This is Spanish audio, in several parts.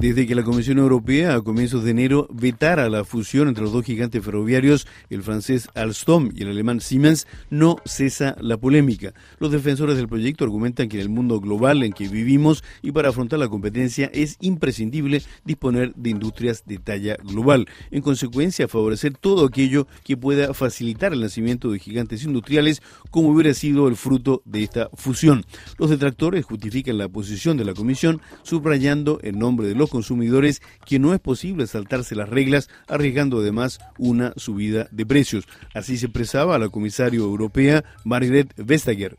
Desde que la Comisión Europea a comienzos de enero vetara la fusión entre los dos gigantes ferroviarios, el francés Alstom y el alemán Siemens, no cesa la polémica. Los defensores del proyecto argumentan que en el mundo global en que vivimos y para afrontar la competencia es imprescindible disponer de industrias de talla global. En consecuencia, favorecer todo aquello que pueda facilitar el nacimiento de gigantes industriales como hubiera sido el fruto de esta fusión. Los detractores justifican la posición de la Comisión subrayando en nombre de los consumidores que no es posible saltarse las reglas arriesgando además una subida de precios. Así se expresaba la comisaria europea Margaret Vestager.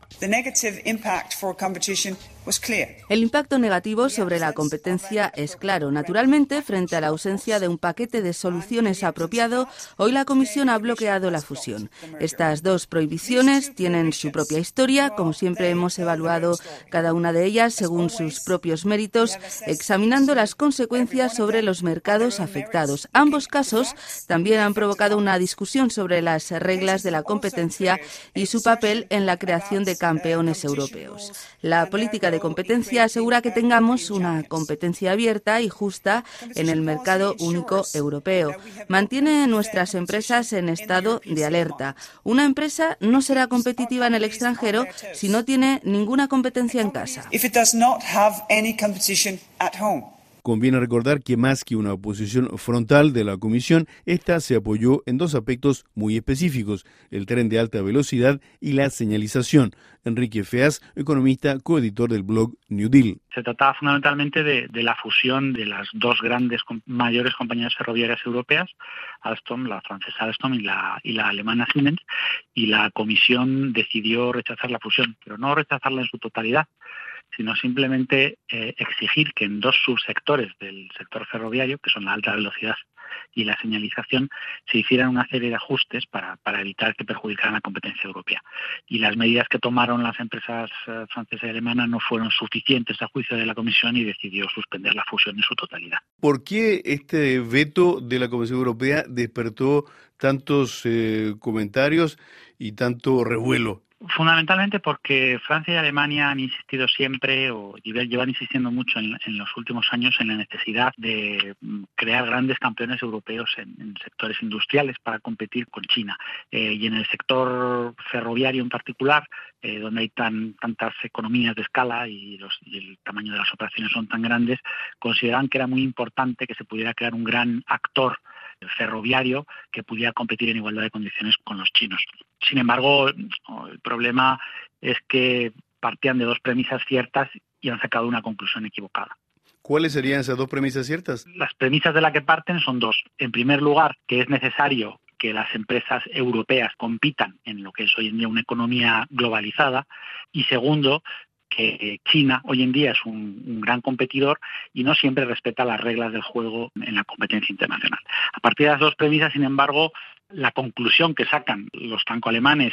El impacto negativo sobre la competencia es claro. Naturalmente, frente a la ausencia de un paquete de soluciones apropiado, hoy la Comisión ha bloqueado la fusión. Estas dos prohibiciones tienen su propia historia, como siempre hemos evaluado cada una de ellas según sus propios méritos, examinando las consecuencias sobre los mercados afectados. Ambos casos también han provocado una discusión sobre las reglas de la competencia y su papel en la creación de campeones europeos. La política de competencia asegura que tengamos una competencia abierta y justa en el mercado único europeo. Mantiene nuestras empresas en estado de alerta. Una empresa no será competitiva en el extranjero si no tiene ninguna competencia en casa. Conviene recordar que más que una oposición frontal de la Comisión, esta se apoyó en dos aspectos muy específicos, el tren de alta velocidad y la señalización. Enrique Feas, economista, coeditor del blog New Deal. Se trataba fundamentalmente de, la fusión de las dos grandes mayores compañías ferroviarias europeas, Alstom, la francesa Alstom y la, y la alemana Siemens, y la Comisión decidió rechazar la fusión, pero no rechazarla en su totalidad, sino simplemente eh, exigir que en dos subsectores del sector ferroviario, que son la alta velocidad y la señalización, se hicieran una serie de ajustes para, evitar que perjudicaran la competencia europea. Y las medidas que tomaron las empresas eh, francesas y alemanas no fueron suficientes a juicio de la Comisión y decidió suspender la fusión en su totalidad. ¿Por qué este veto de la Comisión Europea despertó tantos eh, comentarios y tanto revuelo Fundamentalmente porque Francia y Alemania han insistido siempre, o llevan insistiendo mucho en, los últimos años, en la necesidad de mm, crear grandes campeones europeos en, sectores industriales para competir con China. Eh, y en el sector ferroviario en particular, eh, donde hay tan, tantas economías de escala y, y el tamaño de las operaciones son tan grandes, consideran que era muy importante que se pudiera crear un gran actor ferroviario que pudiera competir en igualdad de condiciones con los chinos. Sin embargo, el problema es que partían de dos premisas ciertas y han sacado una conclusión equivocada. ¿Cuáles serían esas dos premisas ciertas? Las premisas de las que parten son dos. En primer lugar, que es necesario que las empresas europeas compitan en lo que es hoy en día una economía globalizada. Y segundo, que China hoy en día es un, gran competidor y no siempre respeta las reglas del juego en la competencia internacional. A partir de las dos premisas, sin embargo, la conclusión que sacan los franco-alemanes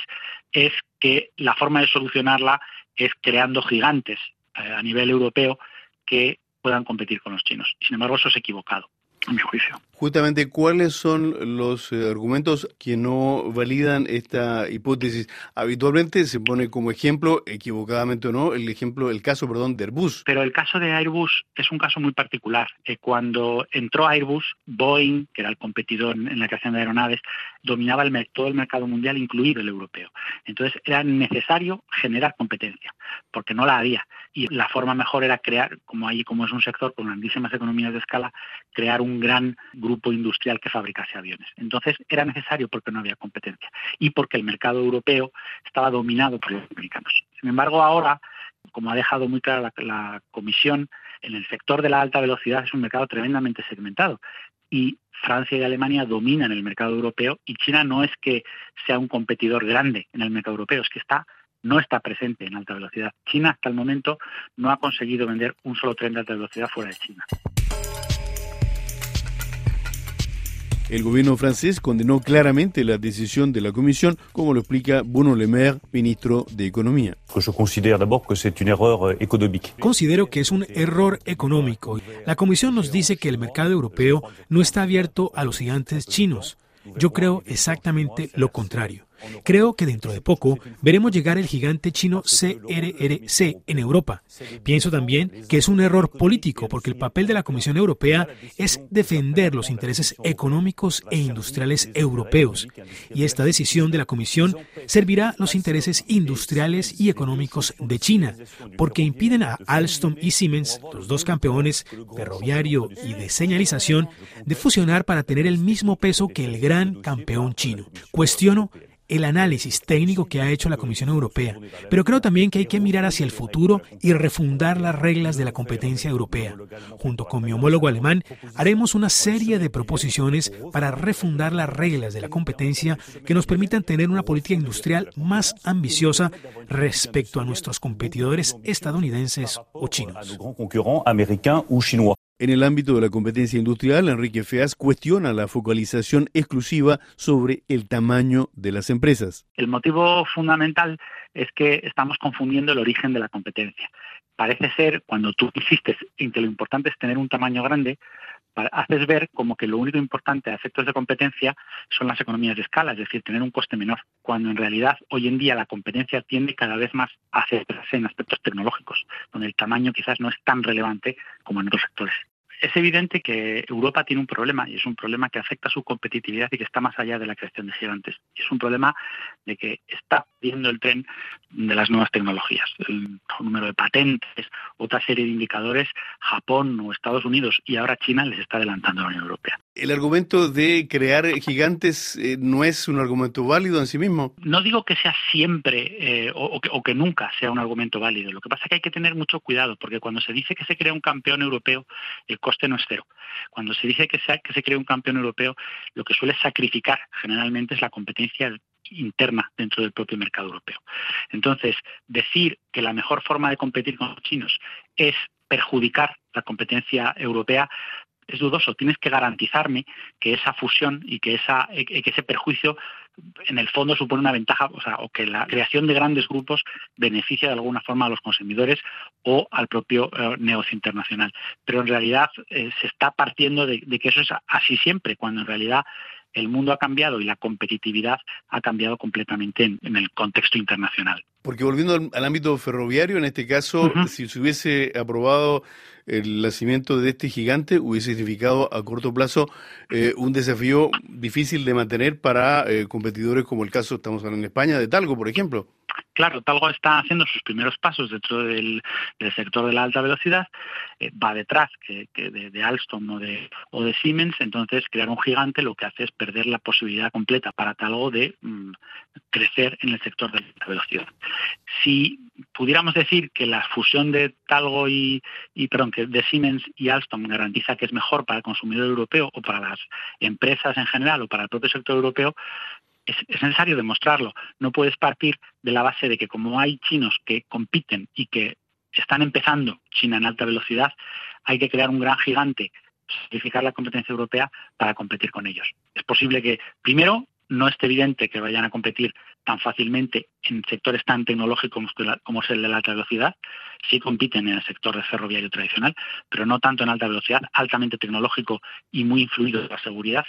es que la forma de solucionarla es creando gigantes eh, a nivel europeo que puedan competir con los chinos. Sin embargo, eso es equivocado a mi juicio. Justamente, ¿cuáles son los eh, argumentos que no validan esta hipótesis? Habitualmente se pone como ejemplo, equivocadamente o no, el ejemplo, el caso, perdón, de Airbus. Pero el caso de Airbus es un caso muy particular. Eh, cuando entró Airbus, Boeing, que era el competidor en la creación de aeronaves, dominaba el, todo el mercado mundial, incluido el europeo. Entonces era necesario generar competencia, porque no la había. Y la forma mejor era crear, como ahí como es un sector con grandísimas economías de escala, crear un gran grupo industrial que fabricase aviones. Entonces era necesario porque no había competencia y porque el mercado europeo estaba dominado por los americanos. Sin embargo, ahora, como ha dejado muy clara la, Comisión, en el sector de la alta velocidad es un mercado tremendamente segmentado y Francia y Alemania dominan el mercado europeo y China no es que sea un competidor grande en el mercado europeo, es que está no está presente en alta velocidad. China hasta el momento no ha conseguido vender un solo tren de alta velocidad fuera de China. El gobierno francés condenó claramente la decisión de la Comisión, como lo explica Bruno Le Maire, ministro de Economía. Considero que es un error económico. La Comisión nos dice que el mercado europeo no está abierto a los gigantes chinos. Yo creo exactamente lo contrario. Creo que dentro de poco veremos llegar el gigante chino CRRC en Europa. Pienso también que es un error político porque el papel de la Comisión Europea es defender los intereses económicos e industriales europeos. Y esta decisión de la Comisión servirá los intereses industriales y económicos de China, porque impiden a Alstom y Siemens, los dos campeones ferroviario y de señalización, de fusionar para tener el mismo peso que el gran campeón chino. Cuestiono el análisis técnico que ha hecho la Comisión Europea, pero creo también que hay que mirar hacia el futuro y refundar las reglas de la competencia europea. Junto con mi homólogo alemán, haremos una serie de proposiciones para refundar las reglas de la competencia que nos permitan tener una política industrial más ambiciosa respecto a nuestros competidores estadounidenses o chinos. En el ámbito de la competencia industrial, Enrique Feas cuestiona la focalización exclusiva sobre el tamaño de las empresas. El motivo fundamental es que estamos confundiendo el origen de la competencia. Parece ser, cuando tú insistes en que lo importante es tener un tamaño grande, haces ver como que lo único importante a efectos de competencia son las economías de escala, es decir, tener un coste menor, cuando en realidad hoy en día la competencia tiende cada vez más a centrarse en aspectos tecnológicos, donde el tamaño quizás no es tan relevante como en otros sectores es evidente que Europa tiene un problema y es un problema que afecta a su competitividad y que está más allá de la creación de gigantes. Es un problema de que está viendo el tren de las nuevas tecnologías, el número de patentes, otra serie de indicadores, Japón o Estados Unidos y ahora China les está adelantando a la Unión Europea. ¿El argumento de crear gigantes eh, no es un argumento válido en sí mismo? No digo que sea siempre eh, o, que, o, que, nunca sea un argumento válido. Lo que pasa es que hay que tener mucho cuidado porque cuando se dice que se crea un campeón europeo, el coste no es cero. Cuando se dice que se, que crea un campeón europeo, lo que suele sacrificar generalmente es la competencia interna dentro del propio mercado europeo. Entonces, decir que la mejor forma de competir con los chinos es perjudicar la competencia europea es dudoso. Tienes que garantizarme que esa fusión y que, que ese perjuicio en el fondo supone una ventaja, o sea, o que la creación de grandes grupos beneficia de alguna forma a los consumidores o al propio eh, negocio internacional. Pero en realidad eh, se está partiendo de, que eso es así siempre, cuando en realidad el mundo ha cambiado y la competitividad ha cambiado completamente en, el contexto internacional. Porque volviendo al, ámbito ferroviario, en este caso, si se hubiese aprobado el nacimiento de este gigante, hubiese significado a corto plazo eh, un desafío difícil de mantener para eh, competidores como el caso, estamos hablando en España, de Talgo, por ejemplo. Claro, Talgo está haciendo sus primeros pasos dentro del, sector de la alta velocidad, eh, va detrás que, de, Alstom o de, Siemens, entonces crear un gigante lo que hace es perder la posibilidad completa para Talgo de mm, crecer en el sector de la alta velocidad. Si pudiéramos decir que la fusión de Talgo y, perdón, de Siemens y Alstom garantiza que es mejor para el consumidor europeo o para las empresas en general o para el propio sector europeo, es, necesario demostrarlo. No puedes partir de la base de que como hay chinos que compiten y que están empezando China en alta velocidad, hay que crear un gran gigante, sacrificar la competencia europea para competir con ellos. Es posible que, primero, no esté evidente que vayan a competir tan fácilmente en sectores tan tecnológicos como es el de la alta velocidad. Sí compiten en el sector de ferroviario tradicional, pero no tanto en alta velocidad, altamente tecnológico y muy influido de la seguridad.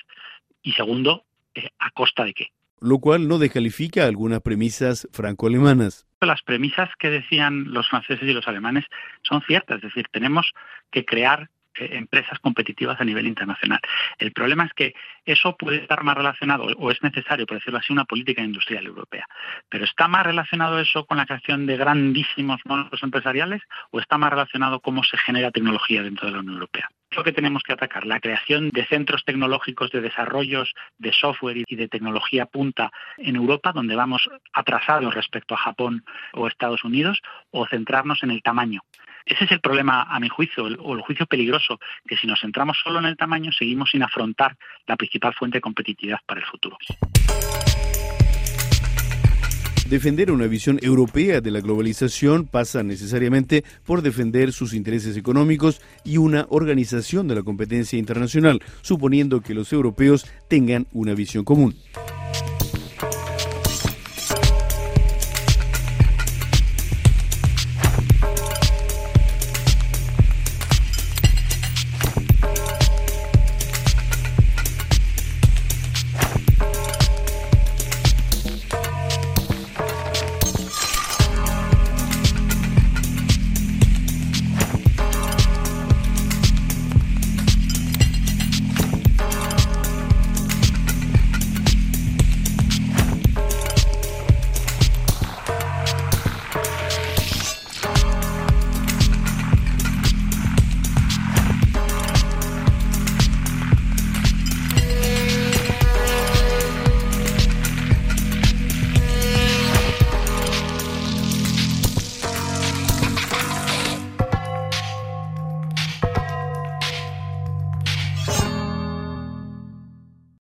Y segundo, eh, ¿a costa de qué? Lo cual no descalifica algunas premisas franco-alemanas. Las premisas que decían los franceses y los alemanes son ciertas, es decir, tenemos que crear eh, empresas competitivas a nivel internacional. El problema es que eso puede estar más relacionado, o es necesario, por decirlo así, una política industrial europea. Pero ¿está más relacionado eso con la creación de grandísimos monopolios empresariales o está más relacionado cómo se genera tecnología dentro de la Unión Europea? Lo que tenemos que atacar, la creación de centros tecnológicos de desarrollos de software y de tecnología punta en Europa, donde vamos atrasados respecto a Japón o Estados Unidos, o centrarnos en el tamaño. Ese es el problema, a mi juicio, o el juicio peligroso, que si nos centramos solo en el tamaño, seguimos sin afrontar la principal fuente de competitividad para el futuro. Defender una visión europea de la globalización pasa necesariamente por defender sus intereses económicos y una organización de la competencia internacional, suponiendo que los europeos tengan una visión común.